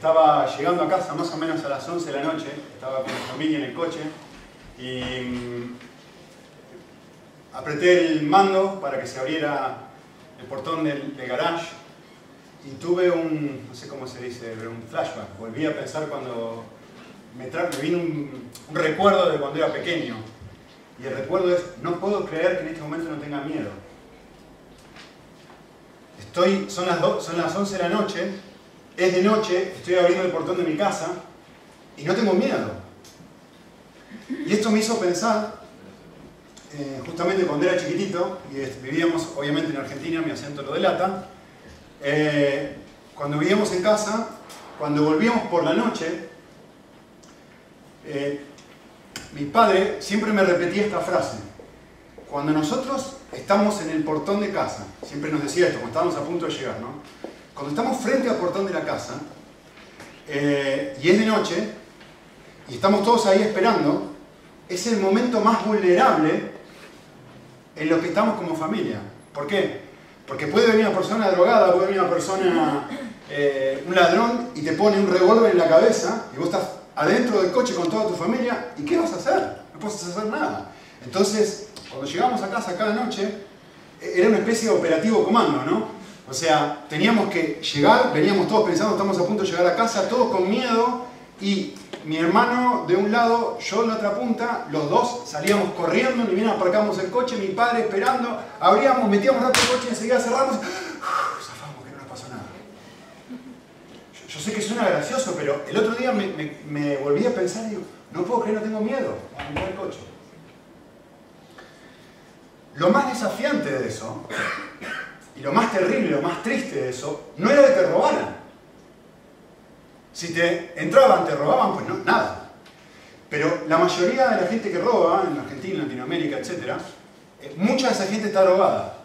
estaba llegando a casa más o menos a las 11 de la noche, estaba con mi familia en el coche y mm, apreté el mando para que se abriera el portón del, del garage y tuve un, no sé cómo se dice, un flashback. Volví a pensar cuando me, me vino un, un recuerdo de cuando era pequeño. Y el recuerdo es, no puedo creer que en este momento no tenga miedo. Estoy, son, las do- son las 11 de la noche, es de noche, estoy abriendo el portón de mi casa y no tengo miedo. Y esto me hizo pensar, eh, justamente cuando era chiquitito, y vivíamos obviamente en Argentina, mi acento lo delata, eh, cuando vivíamos en casa, cuando volvíamos por la noche, eh, mi padre siempre me repetía esta frase. Cuando nosotros estamos en el portón de casa, siempre nos decía esto, cuando estábamos a punto de llegar, ¿no? Cuando estamos frente al portón de la casa, eh, y es de noche, y estamos todos ahí esperando, es el momento más vulnerable en lo que estamos como familia. ¿Por qué? Porque puede venir una persona drogada, puede venir una persona, eh, un ladrón, y te pone un revólver en la cabeza, y vos estás adentro del coche con toda tu familia, ¿y qué vas a hacer? No puedes hacer nada. Entonces, cuando llegamos a casa cada noche, era una especie de operativo comando, ¿no? O sea, teníamos que llegar, veníamos todos pensando, estamos a punto de llegar a casa, todos con miedo, y mi hermano de un lado, yo en la otra punta, los dos salíamos corriendo, ni bien aparcamos el coche, mi padre esperando, abríamos, metíamos el coche y enseguida cerramos, ¡Uf! zafamos que no nos pasó nada. Yo, sé que suena gracioso, pero el otro día me, me- volví a pensar y digo, no puedo creer, no tengo miedo a entrar el coche. Lo más desafiante de eso, y lo más terrible, lo más triste de eso, no era que te robaran. Si te entraban, te robaban, pues no, nada. Pero la mayoría de la gente que roba, en Argentina, Latinoamérica, etc., eh, mucha de esa gente está drogada.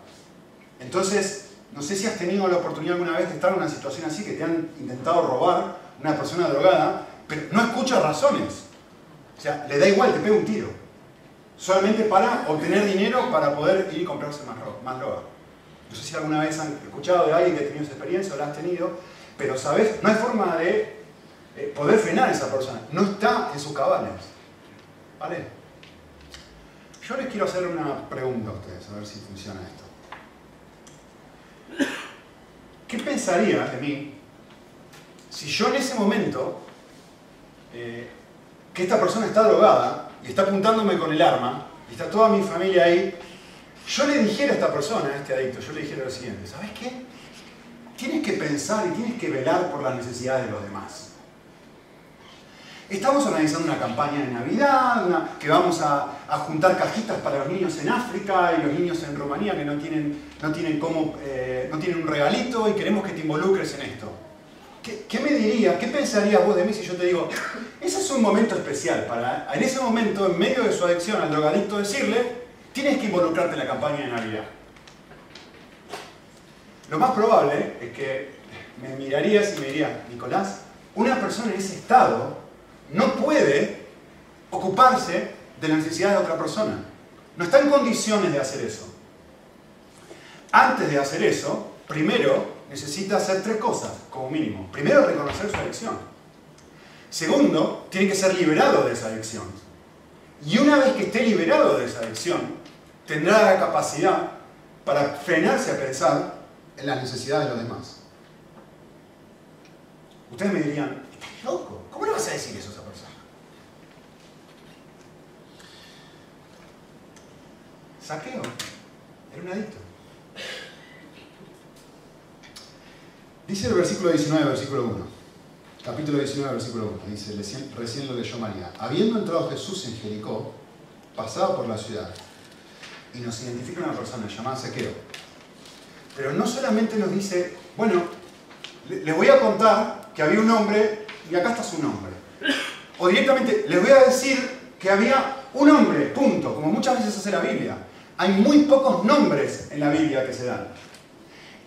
Entonces, no sé si has tenido la oportunidad alguna vez de estar en una situación así, que te han intentado robar una persona drogada, pero no escucha razones. O sea, le da igual, te pega un tiro. Solamente para obtener dinero para poder ir y comprarse más, más droga. No sé si alguna vez han escuchado de alguien que ha tenido esa experiencia o la has tenido, pero sabes, no hay forma de eh, poder frenar a esa persona. No está en sus cabales. ¿Vale? Yo les quiero hacer una pregunta a ustedes, a ver si funciona esto. ¿Qué pensaría de mí si yo en ese momento, eh, que esta persona está drogada y está apuntándome con el arma, y está toda mi familia ahí, yo le dijera a esta persona, a este adicto, yo le dijera lo siguiente, ¿sabes qué? Tienes que pensar y tienes que velar por las necesidades de los demás. Estamos organizando una campaña de Navidad, que vamos a, juntar cajitas para los niños en África y los niños en Rumanía que no tienen, no tienen, cómo, eh, no tienen un regalito y queremos que te involucres en esto. ¿Qué, qué me dirías, qué pensarías vos de mí si yo te digo, ese es un momento especial para, en ese momento, en medio de su adicción al drogadicto, decirle, tienes que involucrarte en la campaña de Navidad? Lo más probable es que me mirarías y me dirías, Nicolás, una persona en ese estado no puede ocuparse de la necesidad de otra persona. No está en condiciones de hacer eso. Antes de hacer eso, primero necesita hacer tres cosas, como mínimo. Primero, reconocer su adicción. Segundo, tiene que ser liberado de esa adicción. Y una vez que esté liberado de esa adicción, tendrá la capacidad para frenarse a pensar en las necesidades de los demás. Ustedes me dirían, ¿estás loco? ¿Cómo le vas a decir eso a esa persona? Saqueo. Era un adicto. Dice el versículo 19, versículo 1. Capítulo 19, versículo 1. Dice, recién, recién lo leyó María. Habiendo entrado Jesús en Jericó, pasaba por la ciudad. Y nos identifica una persona llamada Saqueo. Pero no solamente nos dice, bueno, le- les voy a contar que había un hombre y acá está su nombre. O directamente, les voy a decir que había un hombre, punto, como muchas veces hace la Biblia. Hay muy pocos nombres en la Biblia que se dan.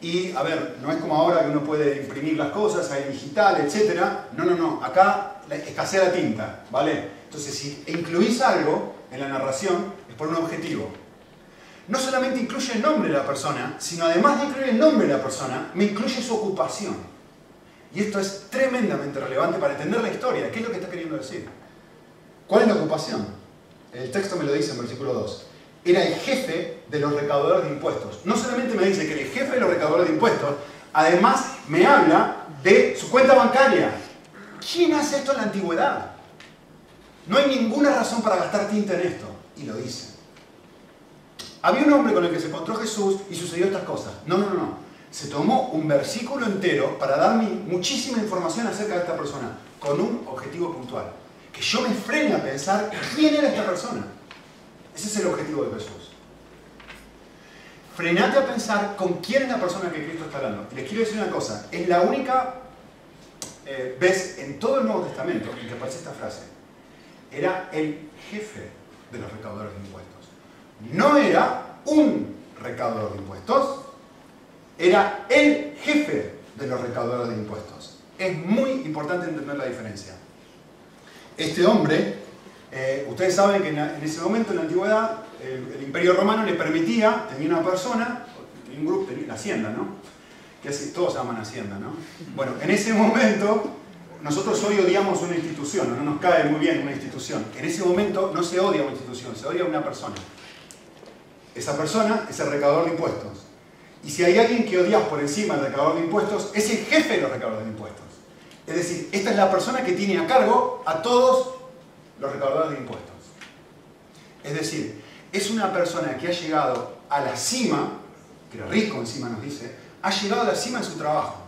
Y, a ver, no es como ahora que uno puede imprimir las cosas, hay digital, etc. No, no, no. Acá escasea la tinta, ¿vale? Entonces, si incluís algo en la narración, es por un objetivo. No solamente incluye el nombre de la persona, sino además de incluir el nombre de la persona, me incluye su ocupación. Y esto es tremendamente relevante para entender la historia. ¿Qué es lo que está queriendo decir? ¿Cuál es la ocupación? El texto me lo dice en versículo 2. Era el jefe de los recaudadores de impuestos. No solamente me dice que era el jefe de los recaudadores de impuestos, además me habla de su cuenta bancaria. ¿Quién hace esto en la antigüedad? No hay ninguna razón para gastar tinta en esto. Y lo dice. Había un hombre con el que se encontró Jesús y sucedió estas cosas. No, no, no, no se tomó un versículo entero para darme muchísima información acerca de esta persona, con un objetivo puntual. Que yo me frene a pensar quién era esta persona. Ese es el objetivo de Jesús. Frenate a pensar con quién es la persona que Cristo está hablando. Y les quiero decir una cosa, es la única eh, vez en todo el Nuevo Testamento en que aparece esta frase. Era el jefe de los recaudadores de impuestos. No era un recaudador de impuestos, era el jefe de los recaudadores de impuestos. Es muy importante entender la diferencia. Este hombre, eh, ustedes saben que en, ese momento, en la antigüedad, el, imperio romano le permitía, tenía una persona, un grupo, tenía la hacienda, ¿no? Que así, todos llaman hacienda, ¿no? Bueno, en ese momento, nosotros hoy odiamos una institución, no nos cae muy bien una institución. En ese momento no se odia una institución, se odia una persona. Esa persona es el recaudador de impuestos. Y si hay alguien que odias por encima del recaudador de impuestos, es el jefe de los recaudadores de impuestos. Es decir, esta es la persona que tiene a cargo a todos los recaudadores de impuestos. Es decir, es una persona que ha llegado a la cima, que era rico encima nos dice, ha llegado a la cima en su trabajo.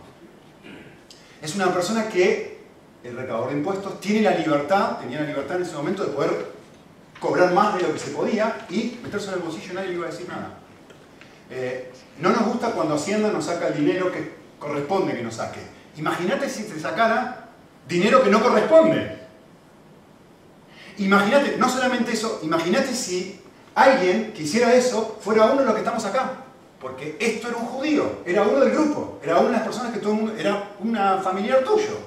Es una persona que, el recaudador de impuestos, tiene la libertad, tenía la libertad en ese momento de poder cobrar más de lo que se podía y meterse en el bolsillo y nadie le iba a decir nada. Eh, no nos gusta cuando Hacienda nos saca el dinero que corresponde que nos saque. Imagínate si te sacara dinero que no corresponde. Imagínate, no solamente eso, imagínate si alguien que hiciera eso fuera uno de los que estamos acá. Porque esto era un judío, era uno del grupo, era una de las personas que todo el mundo, era una familiar tuyo.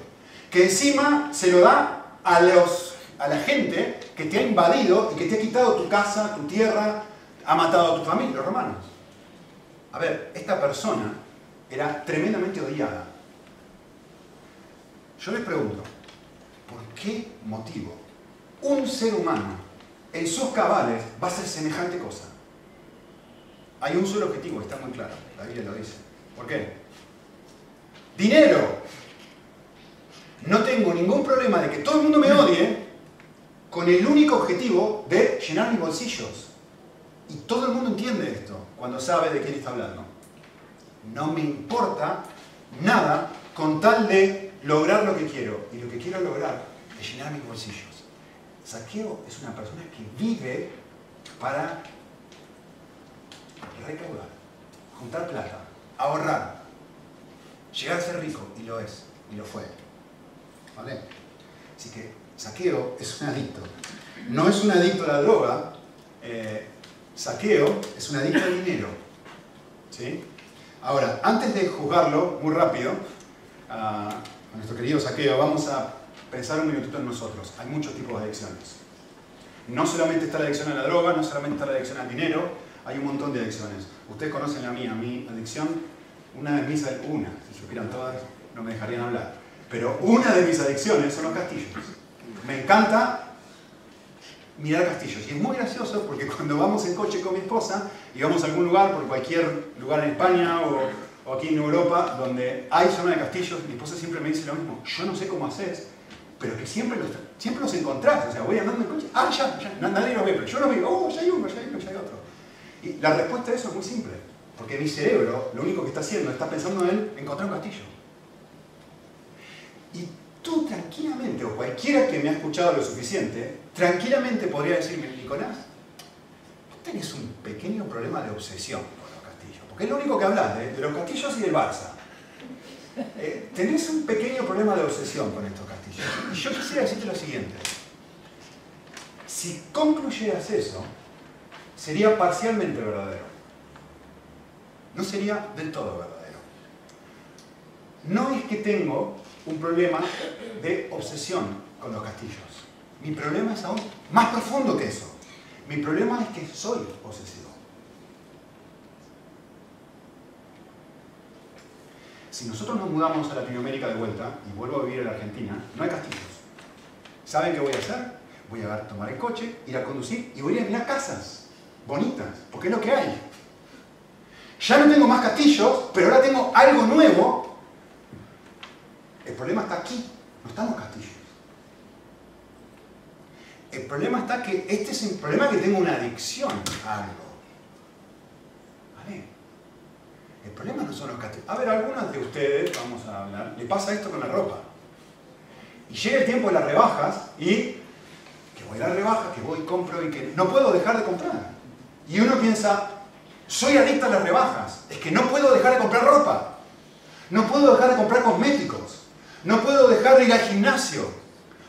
Que encima se lo da a, los, a la gente que te ha invadido y que te ha quitado tu casa, tu tierra, ha matado a tu familia, los romanos. A ver, esta persona era tremendamente odiada. Yo les pregunto, ¿por qué motivo un ser humano en sus cabales va a hacer semejante cosa? Hay un solo objetivo, está muy claro, la Biblia lo dice. ¿Por qué? Dinero. No tengo ningún problema de que todo el mundo me odie con el único objetivo de llenar mis bolsillos. Y todo el mundo entiende esto cuando sabe de quién está hablando. No me importa nada con tal de lograr lo que quiero. Y lo que quiero lograr es llenar mis bolsillos. Saqueo es una persona que vive para recaudar, juntar plata, ahorrar, llegar a ser rico, y lo es, y lo fue. ¿Vale? Así que Saqueo es un adicto. No es un adicto a la droga, eh, Saqueo es un adicto al dinero. ¿Sí? Ahora, antes de juzgarlo, muy rápido, a, nuestro querido Saqueo, vamos a pensar un minutito en nosotros. Hay muchos tipos de adicciones. No solamente está la adicción a la droga, no solamente está la adicción al dinero, hay un montón de adicciones. Ustedes conocen la mía, mi adicción, una de mis, una, si supieran todas, no me dejarían hablar. Pero una de mis adicciones son los castillos. Me encanta mirar castillos. Y es muy gracioso porque cuando vamos en coche con mi esposa y vamos a algún lugar, por cualquier lugar en España o, aquí en Europa, donde hay zona de castillos, mi esposa siempre me dice lo mismo, yo no sé cómo haces, pero que siempre los, siempre los encontrás. O sea, voy andando en coche, ah, ya, ya, nadie los ve, pero yo los veo, oh, ya hay uno, ya hay uno, ya hay otro. Y la respuesta a eso es muy simple, porque mi cerebro lo único que está haciendo, está pensando en encontrar un castillo. Y tú tranquilamente, o cualquiera que me ha escuchado lo suficiente, tranquilamente podría decirme, Nicolás, tú tenés un pequeño problema de obsesión con los castillos, porque es lo único que hablas, de, los castillos y del Barça. Eh, tenés un pequeño problema de obsesión con estos castillos. Y yo quisiera decirte lo siguiente. Si concluyeras eso, sería parcialmente verdadero. No sería del todo verdadero. No es que tengo un problema de obsesión con los castillos. Mi problema es aún más profundo que eso. Mi problema es que soy obsesivo. Si nosotros nos mudamos a Latinoamérica de vuelta y vuelvo a vivir en la Argentina, no hay castillos. ¿Saben qué voy a hacer? Voy a tomar el coche, ir a conducir y voy a ir a mirar casas bonitas, porque es lo que hay. Ya no tengo más castillos, pero ahora tengo algo nuevo. El problema está aquí, no están los castillos. El problema está que este es el problema que tengo una adicción a algo. ¿Vale? El problema no son los castillos. A ver, algunas de ustedes, vamos a hablar, le pasa esto con la ropa. Y llega el tiempo de las rebajas y que voy a la rebaja, que voy, compro y que no puedo dejar de comprar. Y uno piensa, soy adicto a las rebajas, es que no puedo dejar de comprar ropa, no puedo dejar de comprar cosméticos, no puedo dejar de ir al gimnasio,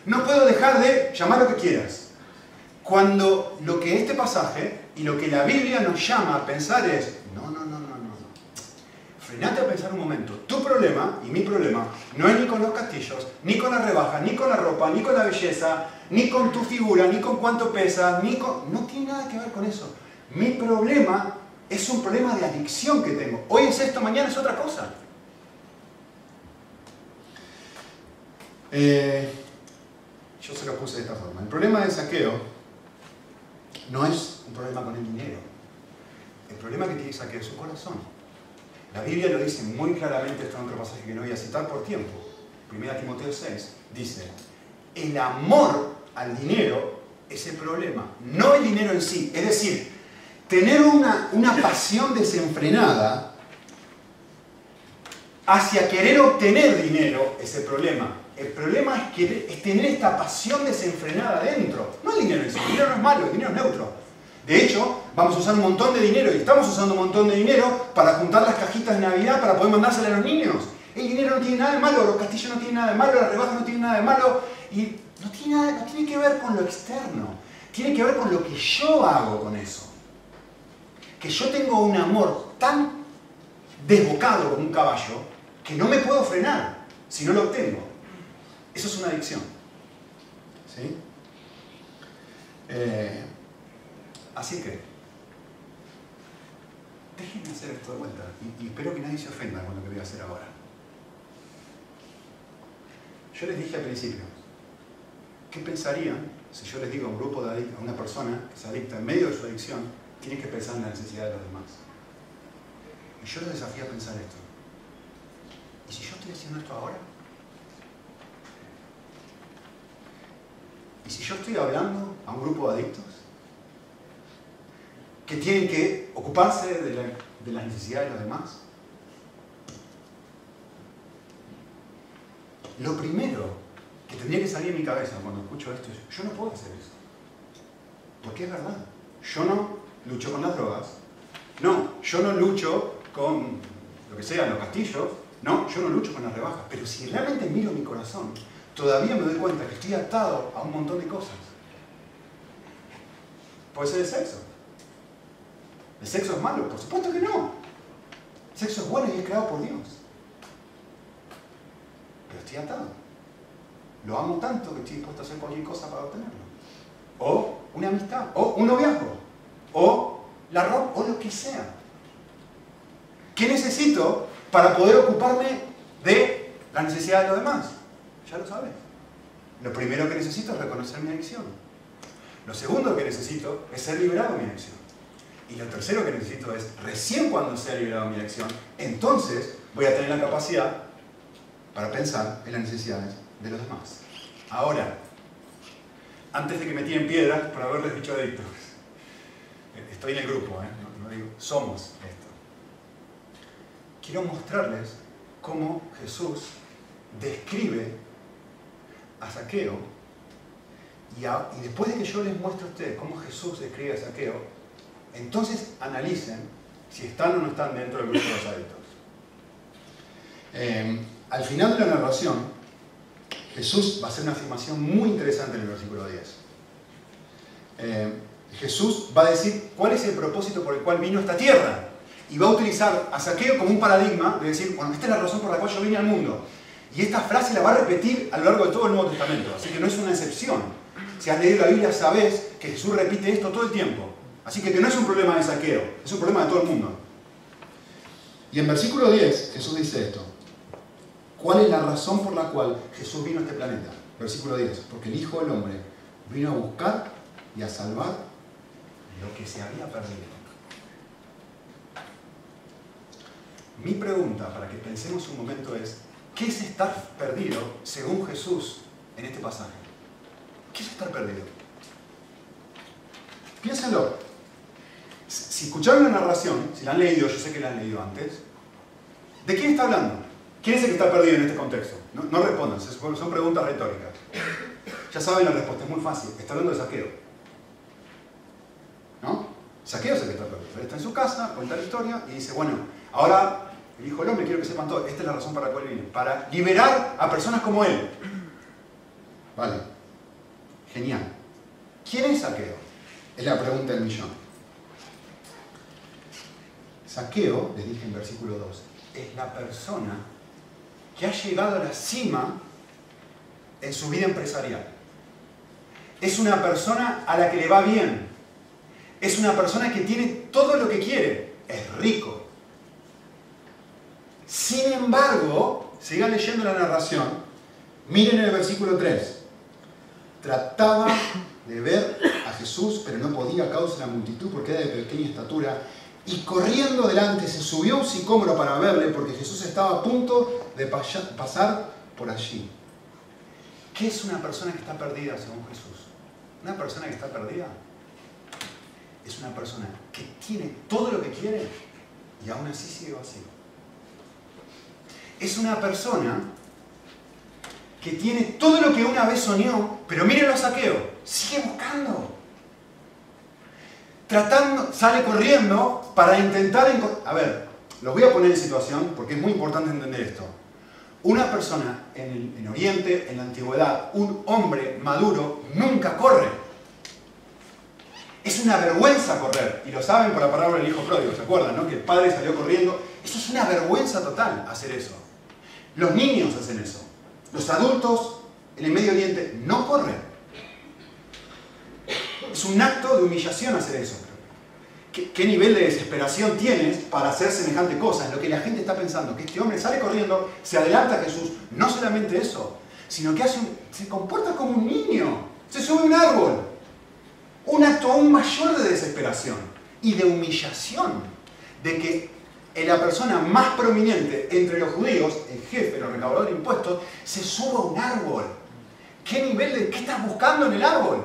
no puedo dejar de llamar lo que quieras. Cuando lo que este pasaje y lo que la Biblia nos llama a pensar es, no, no, no, no, no, Frenate a pensar un momento. Tu problema y mi problema no es ni con los castillos, ni con las rebajas, ni con la ropa, ni con la belleza, ni con tu figura, ni con cuánto pesas, ni con... No tiene nada que ver con eso. Mi problema es un problema de adicción que tengo. Hoy es esto, mañana es otra cosa. Eh, yo se lo puse de esta forma. El problema del saqueo no es un problema con el dinero. El problema que tiene saqueo es su corazón. La Biblia lo dice muy claramente, esto en otro pasaje que no voy a citar por tiempo. 1 Timoteo 6 dice, el amor al dinero es el problema, no el dinero en sí. Es decir, tener una, una pasión desenfrenada hacia querer obtener dinero es el problema. El problema es, que, es tener esta pasión desenfrenada dentro. No el dinero en sí, el dinero no es malo, el dinero es neutro. De hecho, vamos a usar un montón de dinero y estamos usando un montón de dinero para juntar las cajitas de Navidad para poder mandárselas a los niños. El dinero no tiene nada de malo, los castillos no tienen nada de malo, las rebajas no tienen nada de malo y no tiene, nada, no tiene que ver con lo externo, tiene que ver con lo que yo hago con eso. Que yo tengo un amor tan desbocado como un caballo que no me puedo frenar si no lo obtengo. Eso es una adicción. ¿Sí? Eh, así que, déjenme hacer esto de vuelta y, espero que nadie se ofenda con lo que voy a hacer ahora. Yo les dije al principio, ¿qué pensarían si yo les digo a un grupo de a una persona que se adicta en medio de su adicción, tiene que pensar en la necesidad de los demás? Y yo les desafío a pensar esto. ¿Y si yo estoy haciendo esto ahora? ¿Y si yo estoy hablando a un grupo de adictos que tienen que ocuparse de, la, de las necesidades de los demás? Lo primero que tendría que salir de mi cabeza cuando escucho esto es, yo no puedo hacer eso. Porque es verdad. Yo no lucho con las drogas. No, yo no lucho con lo que sea, los castillos. No, yo no lucho con las rebajas. Pero si realmente miro mi corazón, todavía me doy cuenta que estoy atado a un montón de cosas. Puede ser el sexo. ¿El sexo es malo? Por supuesto que no. El sexo es bueno y es creado por Dios. Pero estoy atado. Lo amo tanto que estoy dispuesto a hacer cualquier cosa para obtenerlo. O una amistad, o un noviazgo, o la ropa, o lo que sea. ¿Qué necesito para poder ocuparme de la necesidad de los demás? Ya lo sabes. Lo primero que necesito es reconocer mi adicción. Lo segundo que necesito es ser liberado de mi adicción. Y lo tercero que necesito es, recién cuando sea liberado de mi adicción, entonces voy a tener la capacidad para pensar en las necesidades de los demás. Ahora, antes de que me tiren piedras por haberles dicho adictos, estoy en el grupo, ¿eh? no, no digo, somos esto. Quiero mostrarles cómo Jesús describe Saqueo, y, después de que yo les muestre a ustedes cómo Jesús describe a Saqueo, entonces analicen si están o no están dentro del grupo de los adictos. Eh, al final de la narración, Jesús va a hacer una afirmación muy interesante en el versículo 10. Eh, Jesús va a decir cuál es el propósito por el cual vino esta tierra. Y va a utilizar a Saqueo como un paradigma de decir, bueno, esta es la razón por la cual yo vine al mundo. Y esta frase la va a repetir a lo largo de todo el Nuevo Testamento, así que no es una excepción. Si has leído la Biblia sabes que Jesús repite esto todo el tiempo. Así que, que no es un problema de saqueo, es un problema de todo el mundo. Y en versículo 10 Jesús dice esto. ¿Cuál es la razón por la cual Jesús vino a este planeta? Versículo 10. Porque el Hijo del Hombre vino a buscar y a salvar lo que se había perdido. Mi pregunta para que pensemos un momento es, ¿qué es estar perdido según Jesús en este pasaje? ¿Qué es estar perdido? Piénsenlo. Si escucharon la narración, si la han leído, yo sé que la han leído antes, ¿de quién está hablando? ¿Quién es el que está perdido en este contexto? No, respondan, son preguntas retóricas. Ya saben la respuesta, es muy fácil. Está hablando de saqueo. ¿No? Saqueo es el que está perdido. Él está en su casa, cuenta la historia y dice, bueno, ahora el Hijo del Hombre, quiero que sepan todo, esta es la razón para la cual viene. Para liberar a personas como él. Vale. Genial. ¿Quién es Saqueo? Es la pregunta del millón. Saqueo, les dije en versículo 2, es la persona que ha llegado a la cima en su vida empresarial. Es una persona a la que le va bien. Es una persona que tiene todo lo que quiere. Es rico. Sin embargo, sigan leyendo la narración. Miren el versículo 3. Trataba de ver a Jesús, pero no podía a causa de la multitud porque era de pequeña estatura. Y corriendo delante se subió un sicómoro para verle porque Jesús estaba a punto de pasar por allí. ¿Qué es una persona que está perdida según Jesús? Una persona que está perdida es una persona que tiene todo lo que quiere y aún así sigue vacío. Es una persona que tiene todo lo que una vez soñó, pero miren los saqueos, sigue buscando. Tratando, sale corriendo para intentar... A ver, los voy a poner en situación porque es muy importante entender esto. Una persona en, el, Oriente, en la antigüedad, un hombre maduro, nunca corre. Es una vergüenza correr. Y lo saben por la palabra del hijo pródigo, ¿se acuerdan? No? Que el padre salió corriendo. Eso es una vergüenza total hacer eso. Los niños hacen eso. Los adultos en el Medio Oriente no corren. Es un acto de humillación hacer eso. ¿Qué, nivel de desesperación tienes para hacer semejante cosa? Es lo que la gente está pensando, que este hombre sale corriendo, se adelanta a Jesús, no solamente eso, sino que hace se comporta como un niño, se sube un árbol. Un acto aún mayor de desesperación y de humillación, de que la persona más prominente entre los judíos, el jefe, el recaudador de impuestos, se sube a un árbol. ¿Qué nivel de qué estás buscando en el árbol?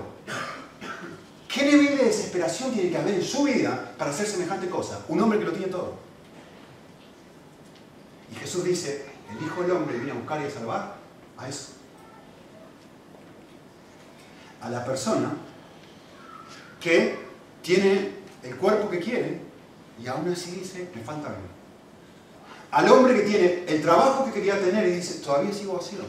¿Qué nivel de desesperación tiene que haber en su vida para hacer semejante cosa? Un hombre que lo tiene todo. Y Jesús dice, el Hijo del Hombre viene a buscar y a salvar a eso. A la persona que tiene el cuerpo que quiere y aún así dice, me falta algo. Al hombre que tiene el trabajo que quería tener y dice, todavía sigo vacío.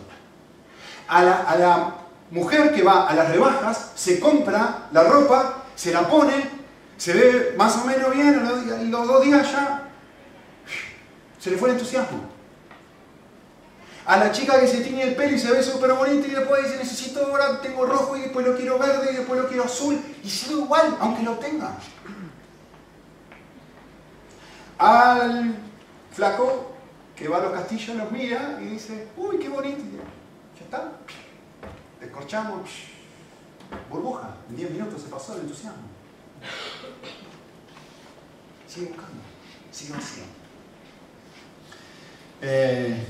A la, a la mujer que va a las rebajas, se compra la ropa, se la pone, se ve más o menos bien, y los dos días ya se le fue el entusiasmo. A la chica que se tiñe el pelo y se ve súper bonita y después dice, necesito ahora, tengo rojo y después lo quiero verde y después lo quiero azul, y sigue igual, aunque lo tenga. Al flaco que va a los castillos los mira y dice, uy, qué bonito, ya está, descorchamos, burbuja, en 10 minutos se pasó el entusiasmo. Sigue buscando, sigue vacío. Eh,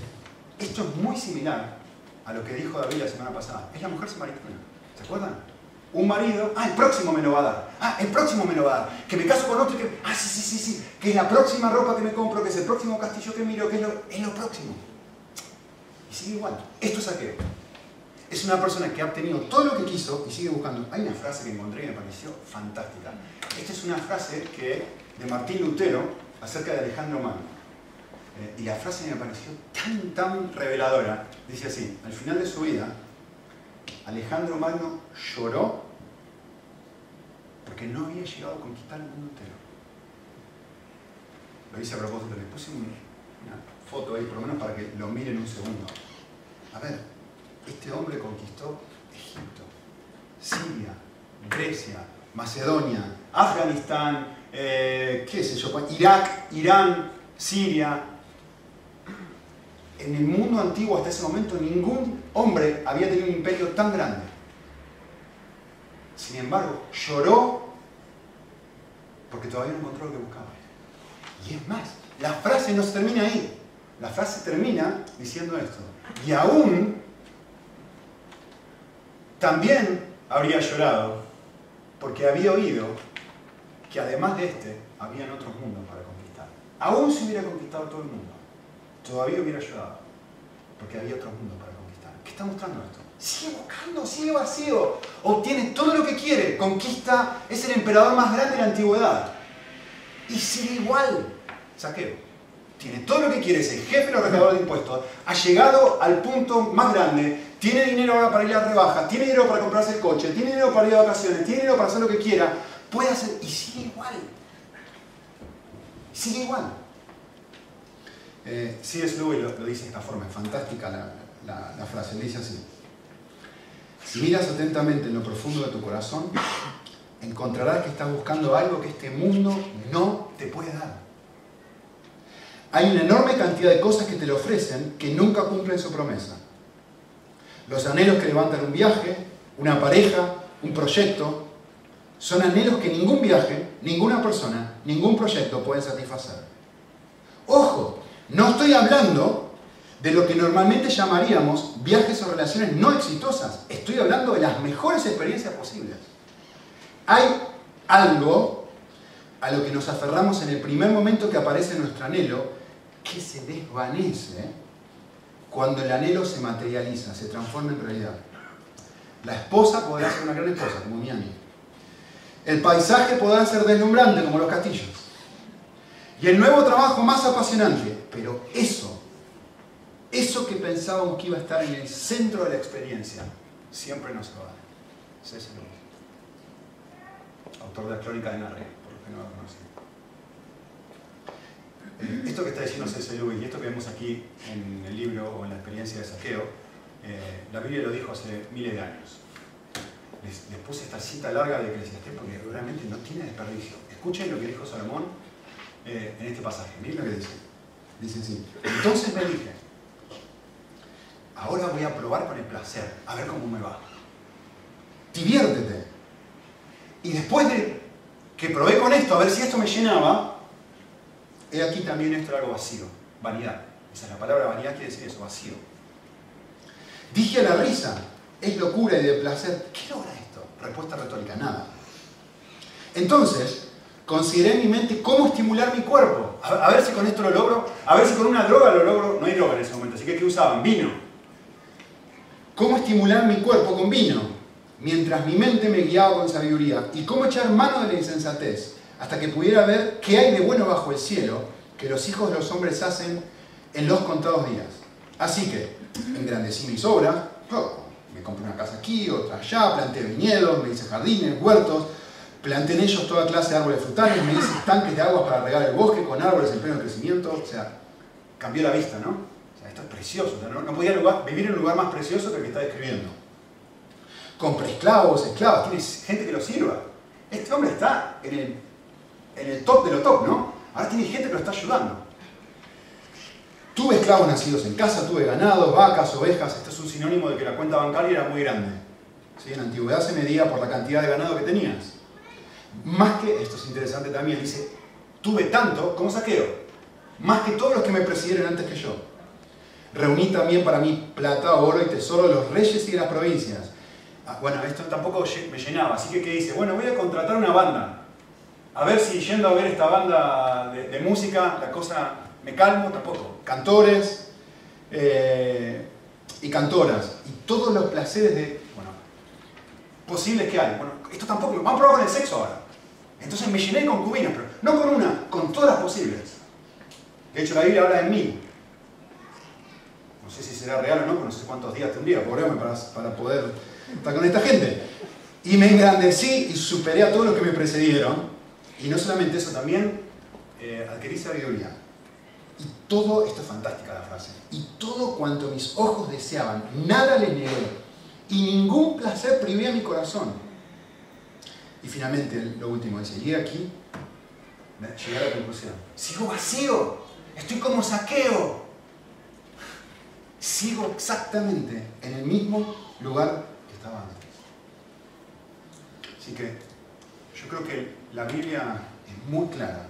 esto es muy similar a lo que dijo David la semana pasada. Es la mujer samaritana. ¿Se acuerdan? Un marido, ah, el próximo me lo va a dar. Ah, el próximo me lo va a dar. Que me caso con otro que, ah, sí, sí, sí, sí. Que es la próxima ropa que me compro, que es el próximo castillo que miro, que es lo, es lo próximo. Y sigue igual. Esto es es una persona que ha obtenido todo lo que quiso y sigue buscando. Hay una frase que encontré y me pareció fantástica. Esta es una frase que, de Martín Lutero acerca de Alejandro Magno. Eh, y la frase me pareció tan, tan reveladora. Dice así, al final de su vida, Alejandro Magno lloró porque no había llegado a conquistar el mundo entero. Lo hice a propósito, le puse una foto ahí, por lo menos para que lo miren un segundo. A ver, este hombre conquistó Egipto, Siria, Grecia, Macedonia, Afganistán, eh, qué sé yo, Irak, Irán, Siria. En el mundo antiguo hasta ese momento ningún hombre había tenido un imperio tan grande. Sin embargo, lloró porque todavía no encontró lo que buscaba. Y es más, la frase no se termina ahí. La frase termina diciendo esto. Y aún también habría llorado porque había oído que además de este, habían otros mundos para conquistar. Aún si hubiera conquistado todo el mundo, todavía hubiera llorado porque había otros mundos para conquistar. ¿Qué está mostrando esto? Sigue buscando, sigue vacío, obtiene todo lo que quiere, conquista, es el emperador más grande de la antigüedad. Y sigue igual. Saqueo. Tiene todo lo que quiere, es el jefe de los recaudadores de impuestos, ha llegado al punto más grande, tiene dinero ahora para ir a rebajas, tiene dinero para comprarse el coche, tiene dinero para ir a vacaciones, tiene dinero para hacer lo que quiera, puede hacer, y sigue igual. Sigue igual. Eh, C.S. Lewis lo, lo, dice de esta forma, es fantástica la, la, la frase, dice así. Si miras atentamente en lo profundo de tu corazón, encontrarás que estás buscando algo que este mundo no te puede dar. Hay una enorme cantidad de cosas que te le ofrecen que nunca cumplen su promesa. Los anhelos que levantan un viaje, una pareja, un proyecto, son anhelos que ningún viaje, ninguna persona, ningún proyecto puede satisfacer. Ojo, no estoy hablando de lo que normalmente llamaríamos viajes o relaciones no exitosas. Estoy hablando de las mejores experiencias posibles. Hay algo a lo que nos aferramos en el primer momento que aparece nuestro anhelo que se desvanece cuando el anhelo se materializa, se transforma en realidad. La esposa podrá ser una gran esposa, como mi amiga. El paisaje podrá ser deslumbrante, como los castillos. Y el nuevo trabajo más apasionante. Pero eso, eso que pensábamos que iba a estar en el centro de la experiencia, siempre nos va. C.S. autor de la crónica de Narnia, por los que no lo conocen. Esto que está diciendo C.S. Lewis y esto que vemos aquí en el libro o en la experiencia de saqueo, eh, la Biblia lo dijo hace miles de años. Les, puse esta cita larga de Eclesiastés porque realmente no tiene desperdicio. Escuchen lo que dijo Salomón eh, en este pasaje. Miren lo que dice. Dice así. Entonces me dije, ahora voy a probar con el placer, a ver cómo me va. Diviértete. Y después de que probé con esto, a ver si esto me llenaba, he aquí también esto era algo vacío, vanidad. Esa es la palabra vanidad, quiere decir eso, vacío. Dije a la risa, es locura y de placer. ¿Qué logra esto? Respuesta retórica, nada. Entonces, consideré en mi mente cómo estimular mi cuerpo. A, ver si con esto lo logro, a ver si con una droga lo logro. No hay droga en ese momento, así que ¿qué usaban? Vino. Cómo estimular mi cuerpo con vino, mientras mi mente me guiaba con sabiduría. Y cómo echar mano de la insensatez, hasta que pudiera ver qué hay de bueno bajo el cielo que los hijos de los hombres hacen en los contados días. Así que engrandecí mis obras, oh, me compré una casa aquí, otra allá, planté viñedos, me hice jardines, huertos, planté en ellos toda clase de árboles frutales, me hice tanques de agua para regar el bosque con árboles en pleno crecimiento, o sea, cambió la vista, ¿no? O sea, esto es precioso, no, no, podía vivir en un lugar más precioso que el que está describiendo. Compré esclavos, esclavas, tiene gente que lo sirva. Este hombre está en el, top de lo top, ¿no? Ahora tiene gente que lo está ayudando. Tuve esclavos nacidos en casa, tuve ganado, vacas, ovejas. Esto es un sinónimo de que la cuenta bancaria era muy grande. En la antigüedad se medía por la cantidad de ganado que tenías. Más que, esto es interesante también, dice, tuve tanto como saqueo. Más que todos los que me presidieron antes que yo. Reuní también para mí plata, oro y tesoro de los reyes y de las provincias. Ah, bueno, esto tampoco me llenaba. Así que, ¿qué dice? Bueno, voy a contratar una banda. A ver si yendo a ver esta banda de, de música, la cosa me calmo, tampoco. Cantores eh, y cantoras. Y todos los placeres de, bueno, posibles que hay. Bueno, esto tampoco, vamos a probar con el sexo ahora. Entonces me llené con cubinas, pero no con una, con todas posibles. De hecho, la Biblia habla de mí. No sé si será real o no, pero no sé cuántos días tendría, pobre hombre, para, para poder estar con esta gente. Y me engrandecí y superé a todos los que me precedieron. Y no solamente eso, también eh, adquirí sabiduría. Y todo, esto es fantástica la frase, y todo cuanto mis ojos deseaban, nada les negué, y ningún placer privé a mi corazón. Y finalmente, lo último, dice, llegué aquí, llegué a la conclusión, sigo vacío, estoy como saqueo. sigo exactamente en el mismo lugar que estaba antes. Así que yo creo que la Biblia es muy clara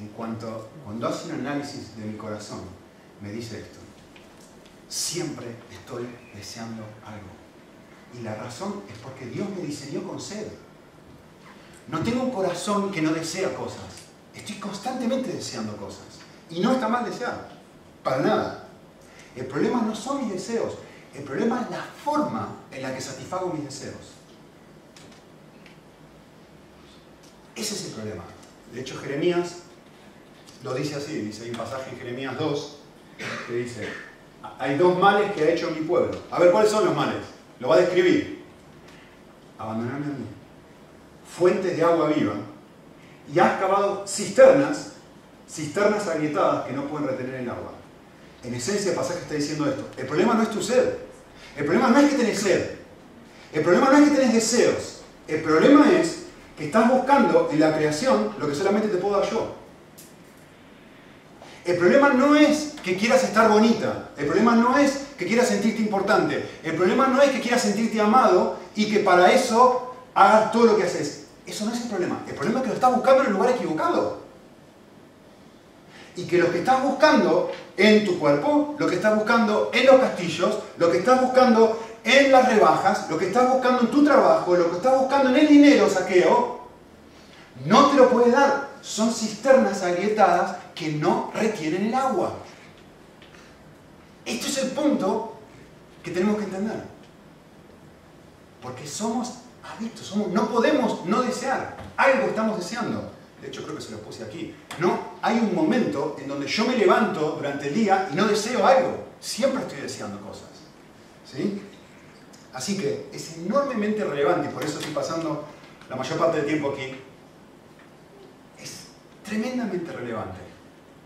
en cuanto, cuando hace un análisis de mi corazón, me dice esto. Siempre estoy deseando algo. Y la razón es porque Dios me diseñó con sed. No tengo un corazón que no desea cosas. Estoy constantemente deseando cosas. Y no está mal desear. Para nada. El problema no son mis deseos. El problema es la forma en la que satisfago mis deseos. Ese es el problema. De hecho, Jeremías lo dice así. Dice, hay un pasaje en Jeremías 2 que dice, hay dos males que ha hecho mi pueblo. A ver, ¿cuáles son los males? Lo va a describir. Abandonarme a mí. Fuentes de agua viva. Y has cavado cisternas, cisternas agrietadas que no pueden retener el agua. En esencia el pasaje está diciendo esto. El problema no es tu sed. El problema no es que tenés sed. El problema no es que tenés deseos. El problema es que estás buscando en la creación lo que solamente te puedo dar yo. El problema no es que quieras estar bonita, el problema no es que quieras sentirte importante, el problema no es que quieras sentirte amado y que para eso hagas todo lo que haces. Eso no es el problema. El problema es que lo estás buscando en el lugar equivocado. Y que lo que estás buscando en tu cuerpo, lo que estás buscando en los castillos, lo que estás buscando en las rebajas, lo que estás buscando en tu trabajo, lo que estás buscando en el dinero, saqueo, no te lo puede dar. Son cisternas agrietadas que no retienen el agua. Esto es el punto que tenemos que entender. Porque somos adictos, somos, no podemos no desear. Algo estamos deseando. De hecho, creo que se lo puse aquí. No hay un momento en donde yo me levanto durante el día y no deseo algo. Siempre estoy deseando cosas. ¿Sí? Así que es enormemente relevante, y por eso estoy pasando la mayor parte del tiempo aquí. Es tremendamente relevante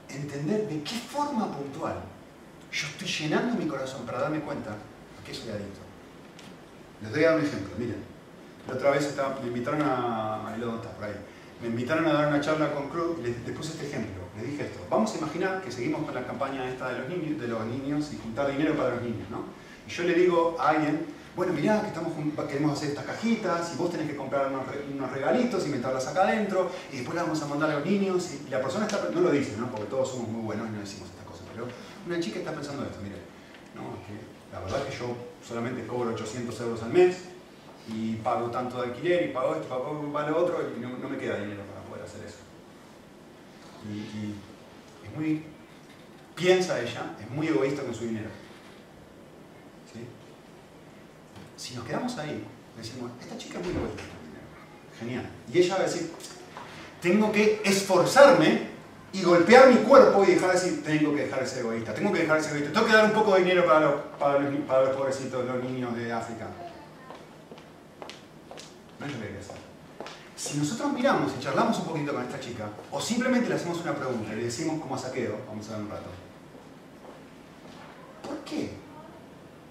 entender de qué forma puntual yo estoy llenando mi corazón para darme cuenta que soy adicto. Les doy un ejemplo, miren. La otra vez me invitaron a... Ahí lo por ahí. Me invitaron a dar una charla con Cruz y les, puse este ejemplo. Les dije esto. Vamos a imaginar que seguimos con la campaña esta de los niños, de los niños y juntar dinero para los niños, ¿no? Y yo le digo a alguien, bueno, mirá, que estamos, queremos hacer estas cajitas y vos tenés que comprar unos, regalitos y meterlas acá adentro y después las vamos a mandar a los niños y la persona está, no lo dice, ¿no? Porque todos somos muy buenos y no decimos estas cosas, pero una chica está pensando esto, mire, no, que la verdad es que yo solamente cobro 800 euros al mes y pago tanto de alquiler y pago esto, pago, pago otro y no, me queda dinero para poder hacer eso. Y, es muy, piensa ella, es muy egoísta con su dinero Si nos quedamos ahí, decimos, esta chica es muy buena. Genial. Y ella va a decir, tengo que esforzarme y golpear mi cuerpo y dejar de decir, tengo que dejar de ser egoísta, tengo que dejar de ser egoísta, tengo que dar un poco de dinero para los, para los, para los pobrecitos, los niños de África. Si nosotros miramos y charlamos un poquito con esta chica, o simplemente le hacemos una pregunta y le decimos como a saqueo, vamos a ver un rato, ¿por qué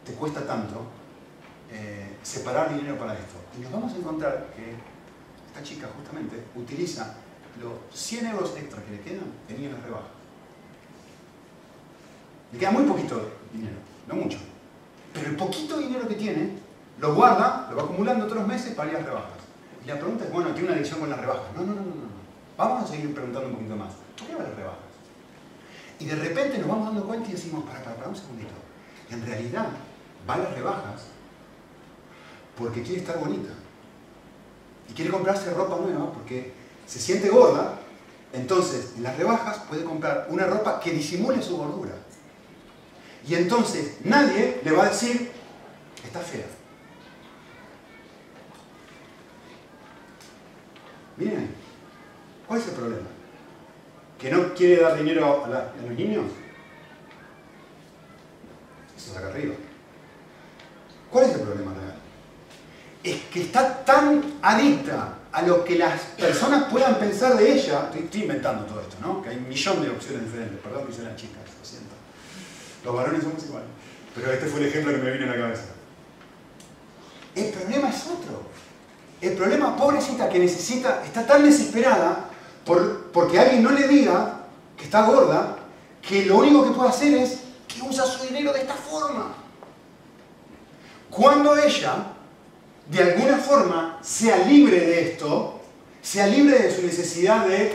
te cuesta tanto eh, separar dinero para esto. Y nos vamos a encontrar que esta chica justamente utiliza los 100 euros extra que le quedan en las rebajas. Le queda muy poquito dinero, no mucho. Pero el poquito dinero que tiene, lo guarda, lo va acumulando los meses para ir a las rebajas. Y la pregunta es, bueno, ¿tiene una adicción con las rebajas? No, no, no, no. Vamos a seguir preguntando un poquito más. ¿Por qué va a las rebajas? Y de repente nos vamos dando cuenta y decimos, para, para, para un segundito. En realidad, va a las rebajas porque quiere estar bonita. Y quiere comprarse ropa nueva porque se siente gorda. Entonces, en las rebajas puede comprar una ropa que disimule su gordura. Y entonces nadie le va a decir, está fea. Miren, ¿cuál es el problema? ¿Que no quiere dar dinero a, a los niños? Eso es acá arriba. ¿Cuál es el problema real? es que está tan adicta a lo que las personas puedan pensar de ella, estoy, inventando todo esto, ¿no? Que hay un millón de opciones diferentes, perdón que hice las chicas, lo siento. Los varones somos iguales. Pero este fue el ejemplo que me vino a la cabeza. El problema es otro. El problema, pobrecita, que necesita, está tan desesperada por, porque alguien no le diga que está gorda, que lo único que puede hacer es que usa su dinero de esta forma. Cuando ella, de alguna forma, sea libre de esto, sea libre de su necesidad de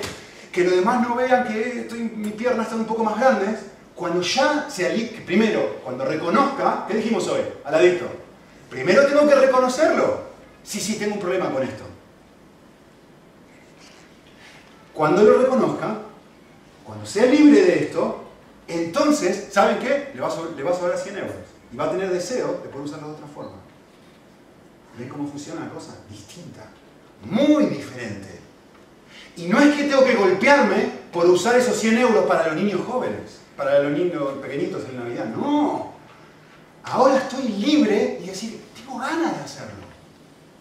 que los demás no vean que mi pierna está un poco más grande, cuando ya sea libre, primero, cuando reconozca, ¿qué dijimos hoy? Al adicto. Primero tengo que reconocerlo. Sí, sí, tengo un problema con esto. Cuando lo reconozca, cuando sea libre de esto, entonces, ¿saben qué? Le va a, sobrar, 100 euros. Y va a tener deseo de poder usarlo de otra forma. ¿Ven cómo funciona la cosa? Distinta. Muy diferente. Y no es que tengo que golpearme por usar esos 100 euros para los niños jóvenes, para los niños pequeñitos en Navidad. No. Ahora estoy libre y decir, tengo ganas de hacerlo.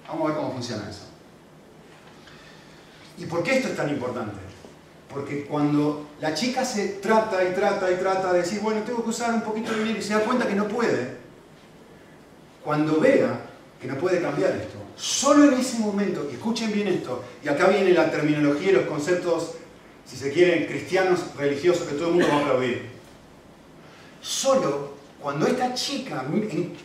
Vamos a ver cómo funciona eso. ¿Y por qué esto es tan importante? Porque cuando la chica se trata y trata y trata de decir, bueno, tengo que usar un poquito de dinero y se da cuenta que no puede, cuando vea que no puede cambiar esto, solo en ese momento, escuchen bien esto, y acá viene la terminología y los conceptos, si se quieren, cristianos, religiosos, que todo el mundo va a aplaudir. Solo cuando esta chica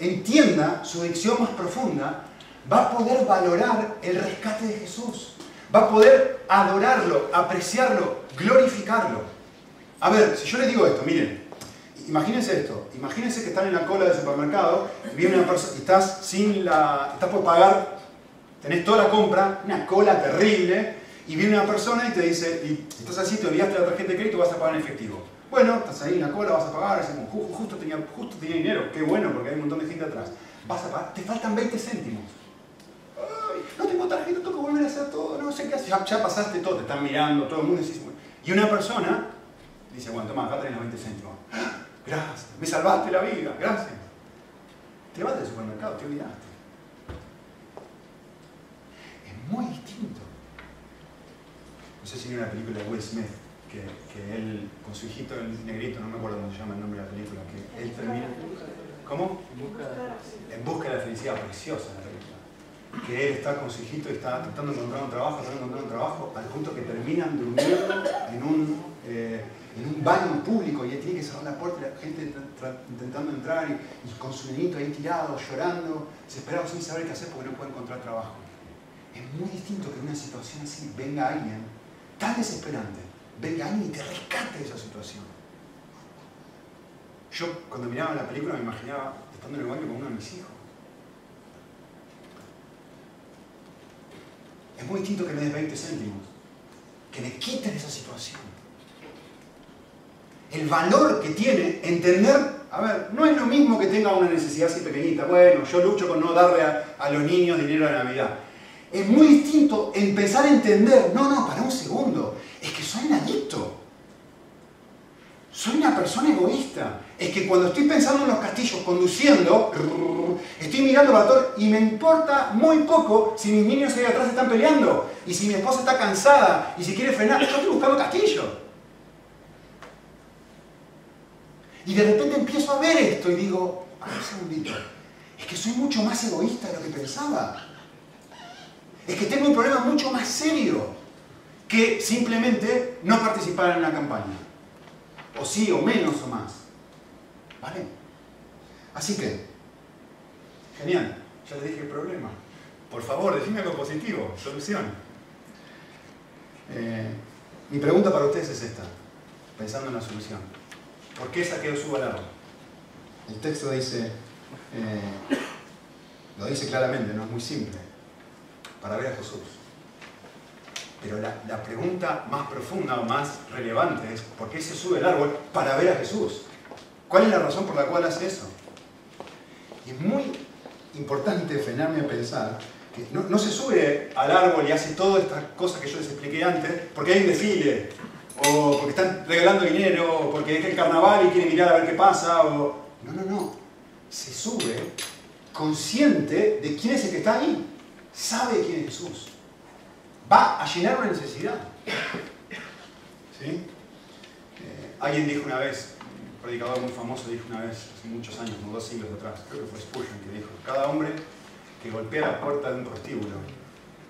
entienda su dicción más profunda, va a poder valorar el rescate de Jesús va a poder adorarlo, apreciarlo, glorificarlo. A ver, si yo les digo esto, miren, imagínense esto, imagínense que están en la cola del supermercado viene estás sin la, estás por pagar, tenés toda la compra, una cola terrible, y viene una persona y te dice, y estás así, te olvidaste la tarjeta de crédito, vas a pagar en efectivo. Bueno, estás ahí en la cola, vas a pagar, justo, tenía, justo tenía dinero, qué bueno, porque hay un montón de gente atrás. Vas a pagar, te faltan 20 céntimos no tengo tarjeta, tengo que volver a hacer todo, no sé qué hacer. Ya, pasaste todo, te están mirando, todo el mundo dice, y una persona dice, bueno, toma, acá tenés 20 céntimos. Gracias, me salvaste la vida, gracias. Te vas del supermercado, te olvidaste. Es muy distinto. No sé si vieron la película de Will Smith, que, que, él, con su hijito, el negrito, no me acuerdo cómo se llama el nombre de la película, que él termina... ¿Cómo? En busca de la felicidad, preciosa la película que él está con su hijito y está tratando de encontrar un trabajo, tratando de encontrar un trabajo, al punto que terminan durmiendo en un, eh, en un baño público y él tiene que cerrar la puerta y la gente intentando entrar y, con su nenito ahí tirado, llorando, desesperado sin saber qué hacer porque no puede encontrar trabajo. Es muy distinto que en una situación así venga alguien tan desesperante, venga alguien y te rescate de esa situación. Yo cuando miraba la película me imaginaba estando en el baño con uno de mis hijos Es muy distinto que me des 20 céntimos, que me quiten esa situación. El valor que tiene entender, a ver, no es lo mismo que tenga una necesidad así pequeñita. Bueno, yo lucho con no darle a, los niños dinero de Navidad. Es muy distinto empezar a entender, no, no, para un segundo, es que soy un adicto. Soy una persona egoísta. Es que cuando estoy pensando en los castillos conduciendo, estoy mirando para todo y me importa muy poco si mis niños ahí atrás están peleando y si mi esposa está cansada y si quiere frenar. Estoy buscando castillo. Y de repente empiezo a ver esto y digo, un segundito, es que soy mucho más egoísta de lo que pensaba. Es que tengo un problema mucho más serio que simplemente no participar en una campaña o sí, o menos, o más. ¿Vale? Así que, genial, ya les dije el problema. Por favor, decime algo positivo, solución. Eh, mi pregunta para ustedes es esta, pensando en la solución. ¿Por qué saqueo al árbol? El texto dice, eh, lo dice claramente, no es muy simple, para ver a Jesús. Pero la, pregunta más profunda o más relevante es, ¿por qué se sube el árbol para ver a Jesús? ¿Cuál es la razón por la cual hace eso? Y es muy importante frenarme a pensar que no, se sube al árbol y hace todas estas cosas que yo les expliqué antes porque hay un desfile, o porque están regalando dinero, o porque es el carnaval y quiere mirar a ver qué pasa, o... No, no, no. Se sube consciente de quién es el que está ahí. Sabe quién es Jesús va a llenar una necesidad. ¿Sí? Eh, alguien dijo una vez, predicador muy famoso dijo una vez, hace muchos años, como dos siglos atrás, creo que fue Spurgeon que dijo, cada hombre que golpea la puerta de un prostíbulo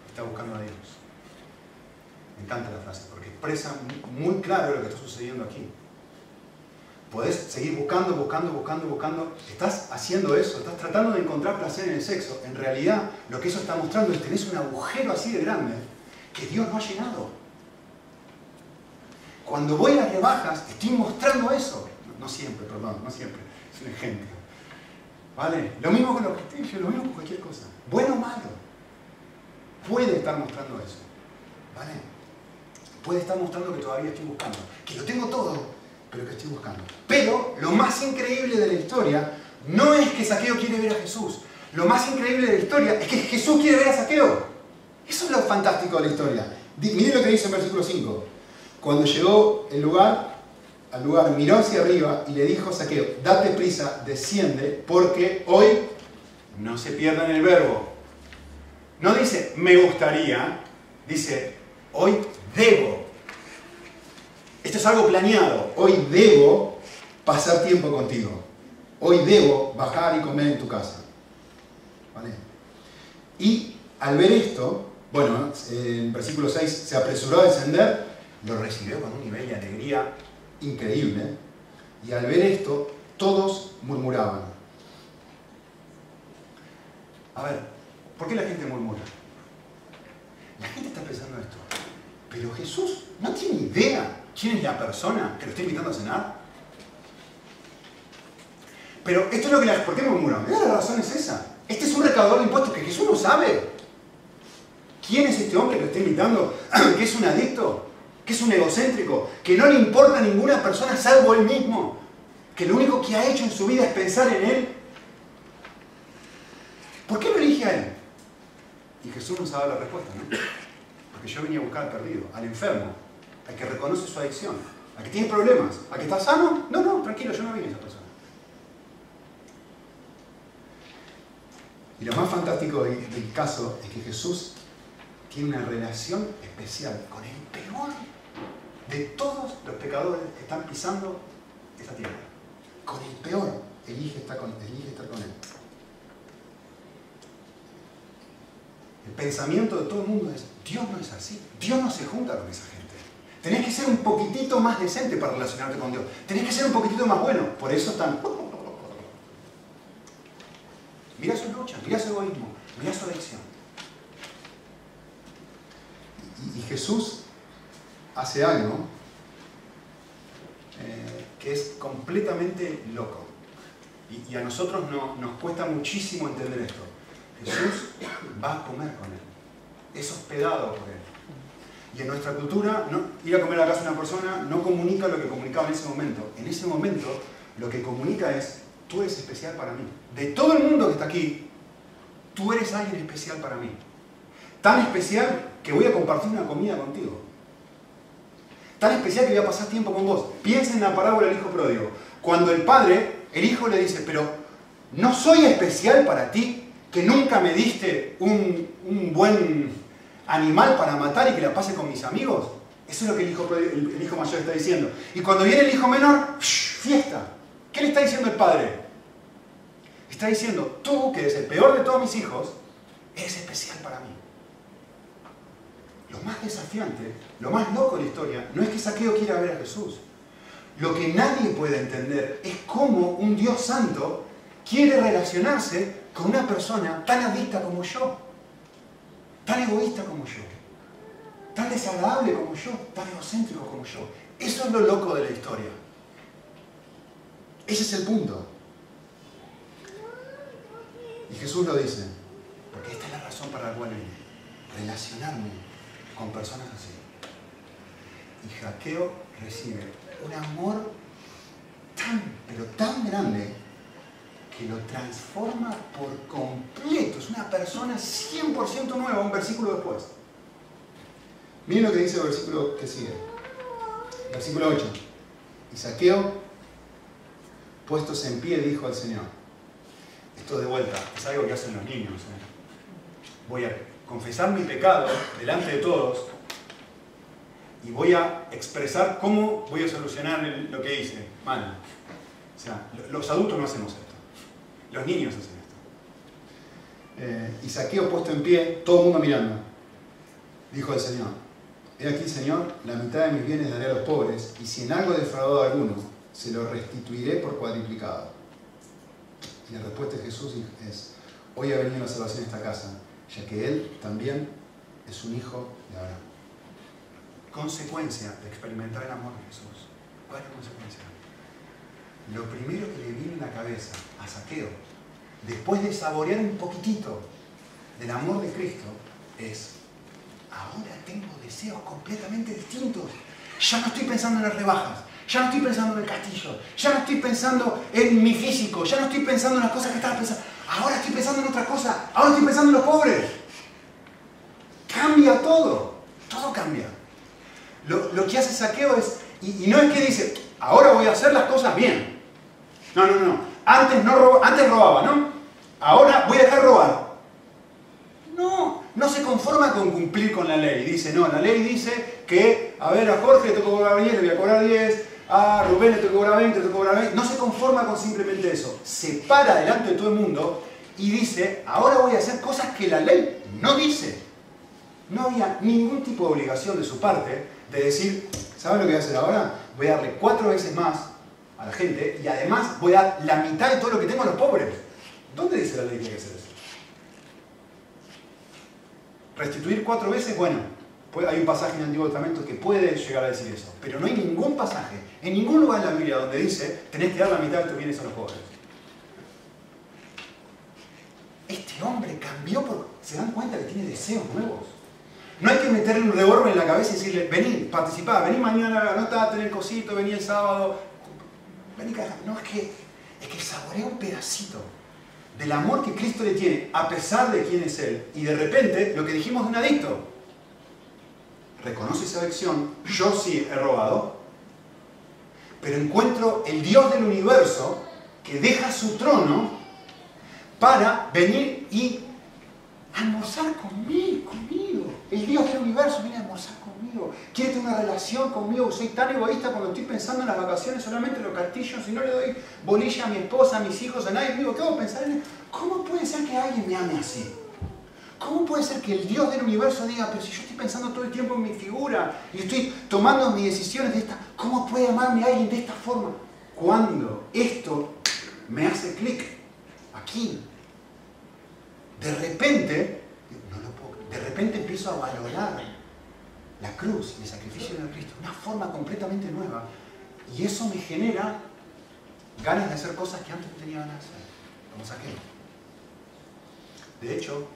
está buscando a Dios. Me encanta la frase, porque expresa muy claro lo que está sucediendo aquí. Podés seguir buscando, buscando, buscando, buscando. Estás haciendo eso, estás tratando de encontrar placer en el sexo. En realidad, lo que eso está mostrando es que tenés un agujero así de grande que Dios no ha llenado. Cuando voy a las rebajas, estoy mostrando eso. No, siempre, perdón, no siempre. Es un ejemplo. ¿Vale? Lo mismo con los cristianos, lo mismo con cualquier cosa. Bueno o malo. Puede estar mostrando eso. ¿Vale? Puede estar mostrando que todavía estoy buscando. Que lo tengo todo, pero que estoy buscando. Pero lo más increíble de la historia no es que Saqueo quiere ver a Jesús. Lo más increíble de la historia es que Jesús quiere ver a Saqueo. Eso es lo fantástico de la historia. Miren lo que dice en versículo 5. Cuando llegó el lugar, al lugar, miró hacia arriba y le dijo a Saqueo, date prisa, desciende, porque hoy no se pierda en el verbo. No dice me gustaría, dice hoy debo. Esto es algo planeado. Hoy debo pasar tiempo contigo. Hoy debo bajar y comer en tu casa. ¿Vale? Y al ver esto, bueno, en versículo 6, se apresuró a descender, lo recibió con un nivel de alegría increíble. Y al ver esto, todos murmuraban. A ver, ¿por qué la gente murmura? La gente está pensando esto. Pero Jesús no tiene idea quién es la persona que lo está invitando a cenar. Pero esto es lo que la... ¿Por qué murmuran? La razón es esa. Este es un recaudador de impuestos que Jesús no sabe. ¿Quién es este hombre que lo está invitando? ¿Que es un adicto? ¿Que es un egocéntrico? ¿Que no le importa a ninguna persona salvo él mismo? ¿Que lo único que ha hecho en su vida es pensar en él? ¿Por qué lo elige a él? Y Jesús nos ha la respuesta, ¿no? Porque yo venía a buscar al perdido, al enfermo, al que reconoce su adicción, al que tiene problemas, al que está sano. No, no, tranquilo, yo no vine a esa persona. Y lo más fantástico del caso es que Jesús tiene una relación especial con el peor de todos los pecadores que están pisando esta tierra. Con el peor, elige estar con, elige estar con él. El pensamiento de todo el mundo es, Dios no es así, Dios no se junta con esa gente. Tenés que ser un poquitito más decente para relacionarte con Dios. Tenés que ser un poquitito más bueno. Por eso están... Mira su lucha, mira su egoísmo, mira su adicción. Y, Jesús hace algo eh, que es completamente loco. Y, a nosotros nos cuesta muchísimo entender esto. Jesús va a comer con él. Es hospedado por él. Y en nuestra cultura, no, ir a comer a la casa de una persona no comunica lo que comunicaba en ese momento. En ese momento, lo que comunica es, tú eres especial para mí. De todo el mundo que está aquí, tú eres alguien especial para mí. Tan especial que voy a compartir una comida contigo. Tan especial que voy a pasar tiempo con vos. Piensa en la parábola del hijo pródigo. Cuando el padre, el hijo le dice, pero ¿no soy especial para ti que nunca me diste un, un buen animal para matar y que la pase con mis amigos? Eso es lo que el hijo, el hijo mayor está diciendo. Y cuando viene el hijo menor, fiesta. ¿Qué le está diciendo el padre? Está diciendo, tú, que eres el peor de todos mis hijos, eres especial para mí. Lo más desafiante, lo más loco de la historia, no es que Saqueo quiera ver a Jesús. Lo que nadie puede entender es cómo un Dios santo quiere relacionarse con una persona tan adicta como yo, tan egoísta como yo, tan desagradable como yo, tan egocéntrico como yo. Eso es lo loco de la historia. Ese es el punto. Y Jesús lo dice, porque esta es la razón para la cual relacionarme con personas así. Y Jaqueo recibe un amor tan, pero tan grande, que lo transforma por completo. Es una persona 100% nueva, un versículo después. Miren lo que dice el versículo que sigue. Versículo 8. Y Saqueo, puestos en pie, dijo al Señor, esto de vuelta, es algo que hacen los niños. ¿eh? Voy a confesar mi pecado delante de todos y voy a expresar cómo voy a solucionar lo que hice mal. O sea, los adultos no hacemos esto. Los niños hacen esto. Eh, y saqueo puesto en pie, todo el mundo mirando. Dijo el Señor, he aquí Señor, la mitad de mis bienes daré a los pobres, y si en algo he defraudado a alguno, se lo restituiré por cuadriplicado. Y la respuesta de Jesús es, hoy ha venido la salvación a esta casa, ya que Él también es un hijo de Abraham. Consecuencia de experimentar el amor de Jesús. ¿Cuál es la consecuencia? Lo primero que le viene en la cabeza a Saqueo, después de saborear un poquitito del amor de Cristo, es, ahora tengo deseos completamente distintos. Ya no estoy pensando en las rebajas, ya no estoy pensando en el castillo, ya no estoy pensando en mi físico, ya no estoy pensando en las cosas que estaba pensando. Ahora estoy pensando en otra cosa, ahora estoy pensando en los pobres. Cambia todo, todo cambia. Lo, que hace saqueo es, y, no es que dice, ahora voy a hacer las cosas bien. No, no, no. Antes, no antes robaba, ¿no? Ahora voy a dejar robar. No, no se conforma con cumplir con la ley. Dice, no, la ley dice que, a ver, a Jorge le tocó cobrar 10, le voy a cobrar 10, a Rubén le tocó cobrar 20, le tocó cobrar 20. No se conforma con simplemente eso. Se para delante de todo el mundo y dice, ahora voy a hacer cosas que la ley no dice. No había ningún tipo de obligación de su parte de decir, ¿saben lo que voy a hacer ahora? Voy a darle cuatro veces más a la gente y además voy a dar la mitad de todo lo que tengo a los pobres. ¿Dónde dice la ley que hay que hacer eso? Restituir cuatro veces, bueno, hay un pasaje en el Antiguo Testamento que puede llegar a decir eso, pero no hay ningún pasaje, en ningún lugar en la Biblia donde dice, tenés que dar la mitad de tus bienes a los pobres. Este hombre cambió por... ¿Se dan cuenta que tiene deseos nuevos? No hay que meterle un revólver en la cabeza y decirle, vení, participá, vení mañana, no vas a tener cosito, vení el sábado. Vení No, es que, es que saborea un pedacito del amor que Cristo le tiene a pesar de quién es Él. Y de repente, lo que dijimos de un adicto, reconoce esa adicción, yo sí he robado, pero encuentro el Dios del universo que deja su trono para venir y almorzar conmigo, conmigo. El Dios del universo viene a almorzar conmigo. Quiere tener una relación conmigo. Soy tan egoísta cuando estoy pensando en las vacaciones solamente en los castillos y no le doy bolilla a mi esposa, a mis hijos, a nadie. Digo, ¿qué hago pensar en él? ¿Cómo puede ser que alguien me ame así? ¿Cómo puede ser que el Dios del universo diga, pero si yo estoy pensando todo el tiempo en mi figura y estoy tomando mis decisiones de esta, ¿cómo puede amarme alguien de esta forma? Cuando esto me hace clic aquí, de repente, de repente empiezo a valorar la cruz y el sacrificio de Cristo de una forma completamente nueva. Y eso me genera ganas de hacer cosas que antes no tenía ganas de hacer, como saqué. De hecho,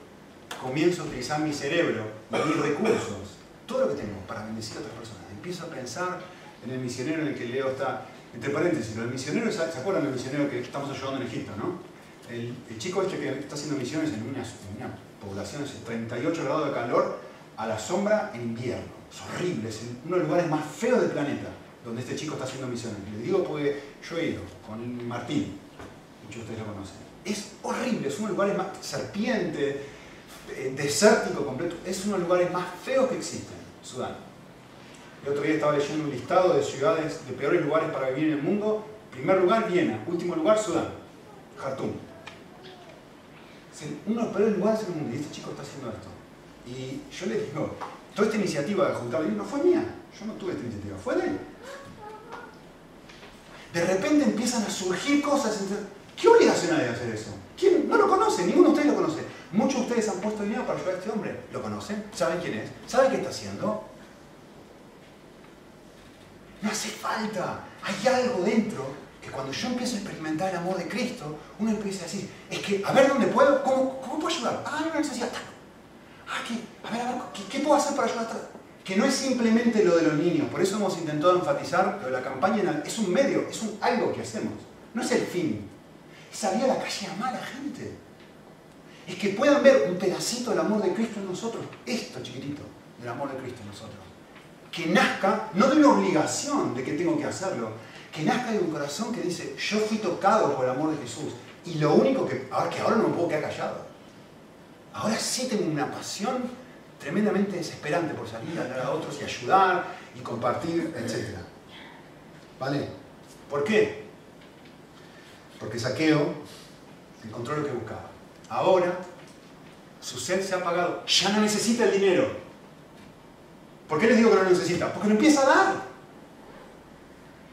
comienzo a utilizar mi cerebro, mis recursos, todo lo que tengo para bendecir a otras personas. Empiezo a pensar en el misionero en el que Leo está, entre paréntesis, el misionero, ¿se acuerdan del misionero que estamos ayudando en Egipto, no? El, chico este que está haciendo misiones en una, población de 38 grados de calor a la sombra en invierno. Es horrible, es uno de los lugares más feos del planeta donde este chico está haciendo misiones. Le digo porque yo he ido con Martín, muchos de ustedes lo conocen. Es horrible, es uno de los lugares más serpiente, eh, desértico completo. Es uno de los lugares más feos que existen, Sudán. El otro día estaba leyendo un listado de ciudades, de peores lugares para vivir en el mundo. Primer lugar, Viena. Último lugar, Sudán. Jartum uno de los peores lugares del mundo y este chico está haciendo esto. Y yo le digo, toda esta iniciativa de juntar no fue mía, yo no tuve esta iniciativa, fue de él. De repente empiezan a surgir cosas. ¿Qué obligación hay de hacer eso? ¿Quién? No lo conoce, ninguno de ustedes lo conoce. Muchos de ustedes han puesto dinero para ayudar a este hombre. ¿Lo conocen? ¿Saben quién es? ¿Saben qué está haciendo? No hace falta. Hay algo dentro cuando yo empiezo a experimentar el amor de Cristo, uno empieza a decir, es que, a ver dónde puedo, ¿cómo, cómo puedo ayudar? Ah, hay una necesidad. Ah, ¿qué? A ver, a ver, ¿qué, puedo hacer para ayudar? Que no es simplemente lo de los niños, por eso hemos intentado enfatizar lo de la campaña, es un medio, es un algo que hacemos, no es el fin. Es salir a la calle a amar a la gente. Es que puedan ver un pedacito del amor de Cristo en nosotros, esto chiquitito, del amor de Cristo en nosotros. Que nazca, no de una obligación de que tengo que hacerlo, que nazca de un corazón que dice, yo fui tocado por el amor de Jesús. Y lo único que, ahora que ahora no me puedo quedar callado. Ahora sí tengo una pasión tremendamente desesperante por salir a hablar a otros y ayudar y compartir, etc. ¿Vale? ¿Por qué? Porque Saqueo encontró lo que buscaba. Ahora su sed se ha apagado. Ya no necesita el dinero. ¿Por qué les digo que no lo necesita? Porque lo empieza a dar.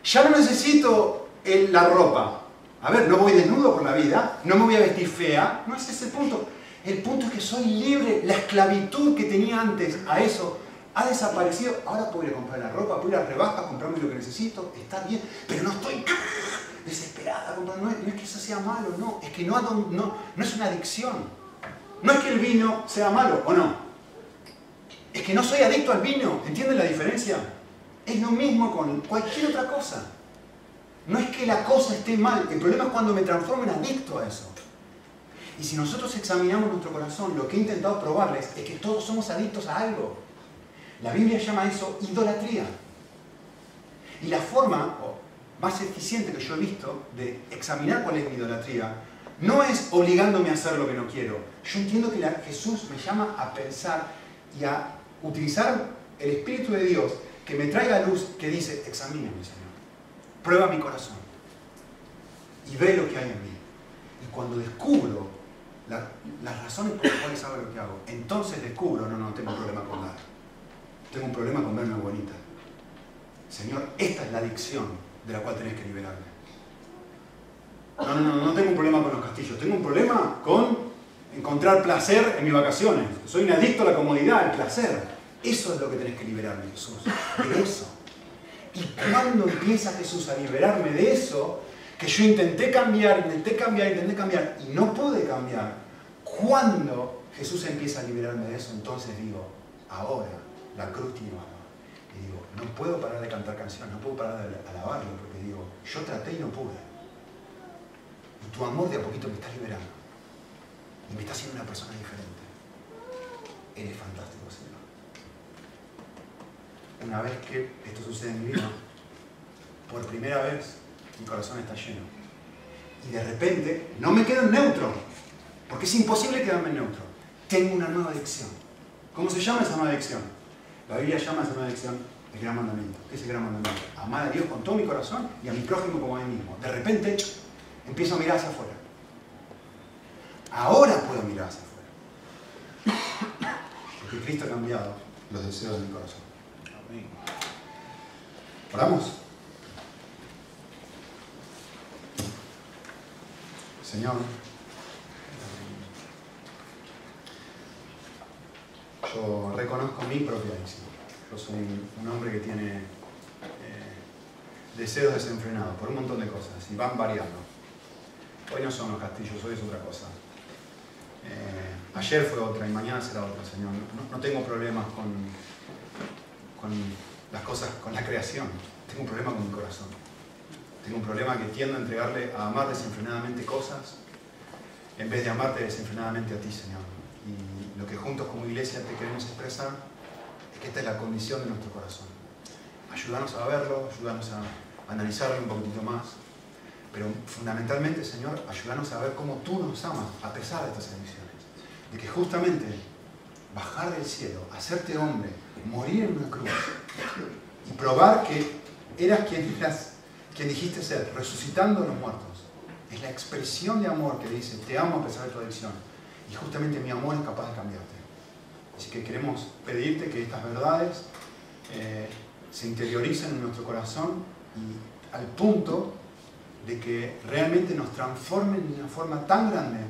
Ya no necesito la ropa. A ver, no voy desnudo por la vida, no me voy a vestir fea, no es ese el punto. El punto es que soy libre, la esclavitud que tenía antes a eso ha desaparecido. Ahora puedo ir a comprar la ropa, puedo ir a rebaja, comprarme lo que necesito, está bien, pero no estoy desesperada. No no es que eso sea malo, no, es que no, no, no es una adicción. No es que el vino sea malo, ¿o no? Es que no soy adicto al vino, ¿entienden la diferencia? Es lo mismo con cualquier otra cosa. No es que la cosa esté mal, el problema es cuando me transformo en adicto a eso. Y si nosotros examinamos nuestro corazón, lo que he intentado probarles es que todos somos adictos a algo. La Biblia llama eso idolatría. Y la forma más eficiente que yo he visto de examinar cuál es mi idolatría no es obligándome a hacer lo que no quiero. Yo entiendo que Jesús me llama a pensar y a utilizar el Espíritu de Dios que me traiga luz que dice, examíname, Señor. Prueba mi corazón. Y ve lo que hay en mí. Y cuando descubro las razones por las cuales hago lo que hago, entonces descubro, no, no tengo problema con nada. Tengo un problema con verme bonita. Señor, esta es la adicción de la cual tenés que liberarme. No, no, no, no tengo un problema con los castillos, tengo un problema con encontrar placer en mis vacaciones. Soy un adicto a la comodidad, al placer. Eso es lo que tenés que liberarme, Jesús. De eso. Y cuando empieza Jesús a liberarme de eso, que yo intenté cambiar, intenté cambiar, intenté cambiar y no pude cambiar, cuando Jesús empieza a liberarme de eso, entonces digo, ahora la cruz tiene valor. Y digo, no puedo parar de cantar canciones, no puedo parar de alabarlo, porque digo, yo traté y no pude. Y tu amor de a poquito me está liberando. Y me está haciendo una persona diferente. Eres fantástico, Señor. Una vez que esto sucede en mi vida, por primera vez, mi corazón está lleno. Y de repente, no me quedo en neutro, porque es imposible quedarme en neutro. Tengo una nueva adicción. ¿Cómo se llama esa nueva adicción? La Biblia llama esa nueva adicción el gran mandamiento. ¿Qué es el gran mandamiento? Amar a Dios con todo mi corazón y a mi prójimo como a mí mismo. De repente, empiezo a mirar hacia afuera. Ahora puedo mirar hacia afuera. Porque Cristo ha cambiado los deseos de mi corazón. Amén. Oramos. Señor, yo reconozco mi propia adicción. Yo soy un hombre que tiene eh, deseos desenfrenados por un montón de cosas y van variando. Hoy no son los castillos, hoy es otra cosa. Eh, ayer fue otra y mañana será otra, Señor. No, tengo problemas con, con las cosas, con la creación. Tengo un problema con mi corazón. Tengo un problema que tiendo a entregarle a amar desenfrenadamente cosas en vez de amarte desenfrenadamente a ti, Señor. Y lo que juntos como iglesia te queremos expresar es que esta es la condición de nuestro corazón. Ayúdanos a verlo, ayúdanos a analizarlo un poquitito más, pero fundamentalmente, Señor, ayúdanos a ver cómo tú nos amas a pesar de estas condiciones. De que justamente bajar del cielo, hacerte hombre, morir en una cruz y probar que eras quien eras quien dijiste ser, resucitando a los muertos. Es la expresión de amor que dice, te amo a pesar de tu adicción. Justamente mi amor es capaz de cambiarte. Así que queremos pedirte que estas verdades eh, se interioricen en nuestro corazón y al punto de que realmente nos transformen de una forma tan grande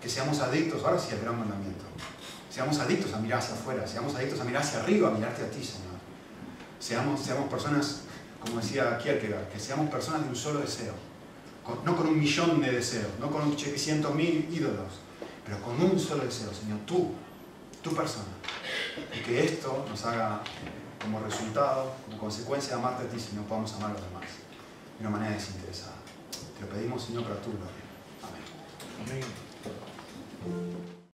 que seamos adictos, ahora sí, al gran mandamiento. Seamos adictos a mirar hacia afuera, seamos adictos a mirar hacia arriba, a mirarte a ti, Señor. Seamos, seamos personas como decía Kierkegaard, que seamos personas de un solo deseo, no con un millón de deseos, no con cientos mil ídolos, pero con un solo deseo, Señor, tú, tu persona. Y que esto nos haga como resultado, como consecuencia de amarte a ti, Señor, podamos amar a los demás de una manera desinteresada. Te lo pedimos, Señor, para tu gloria. Amén. Amén.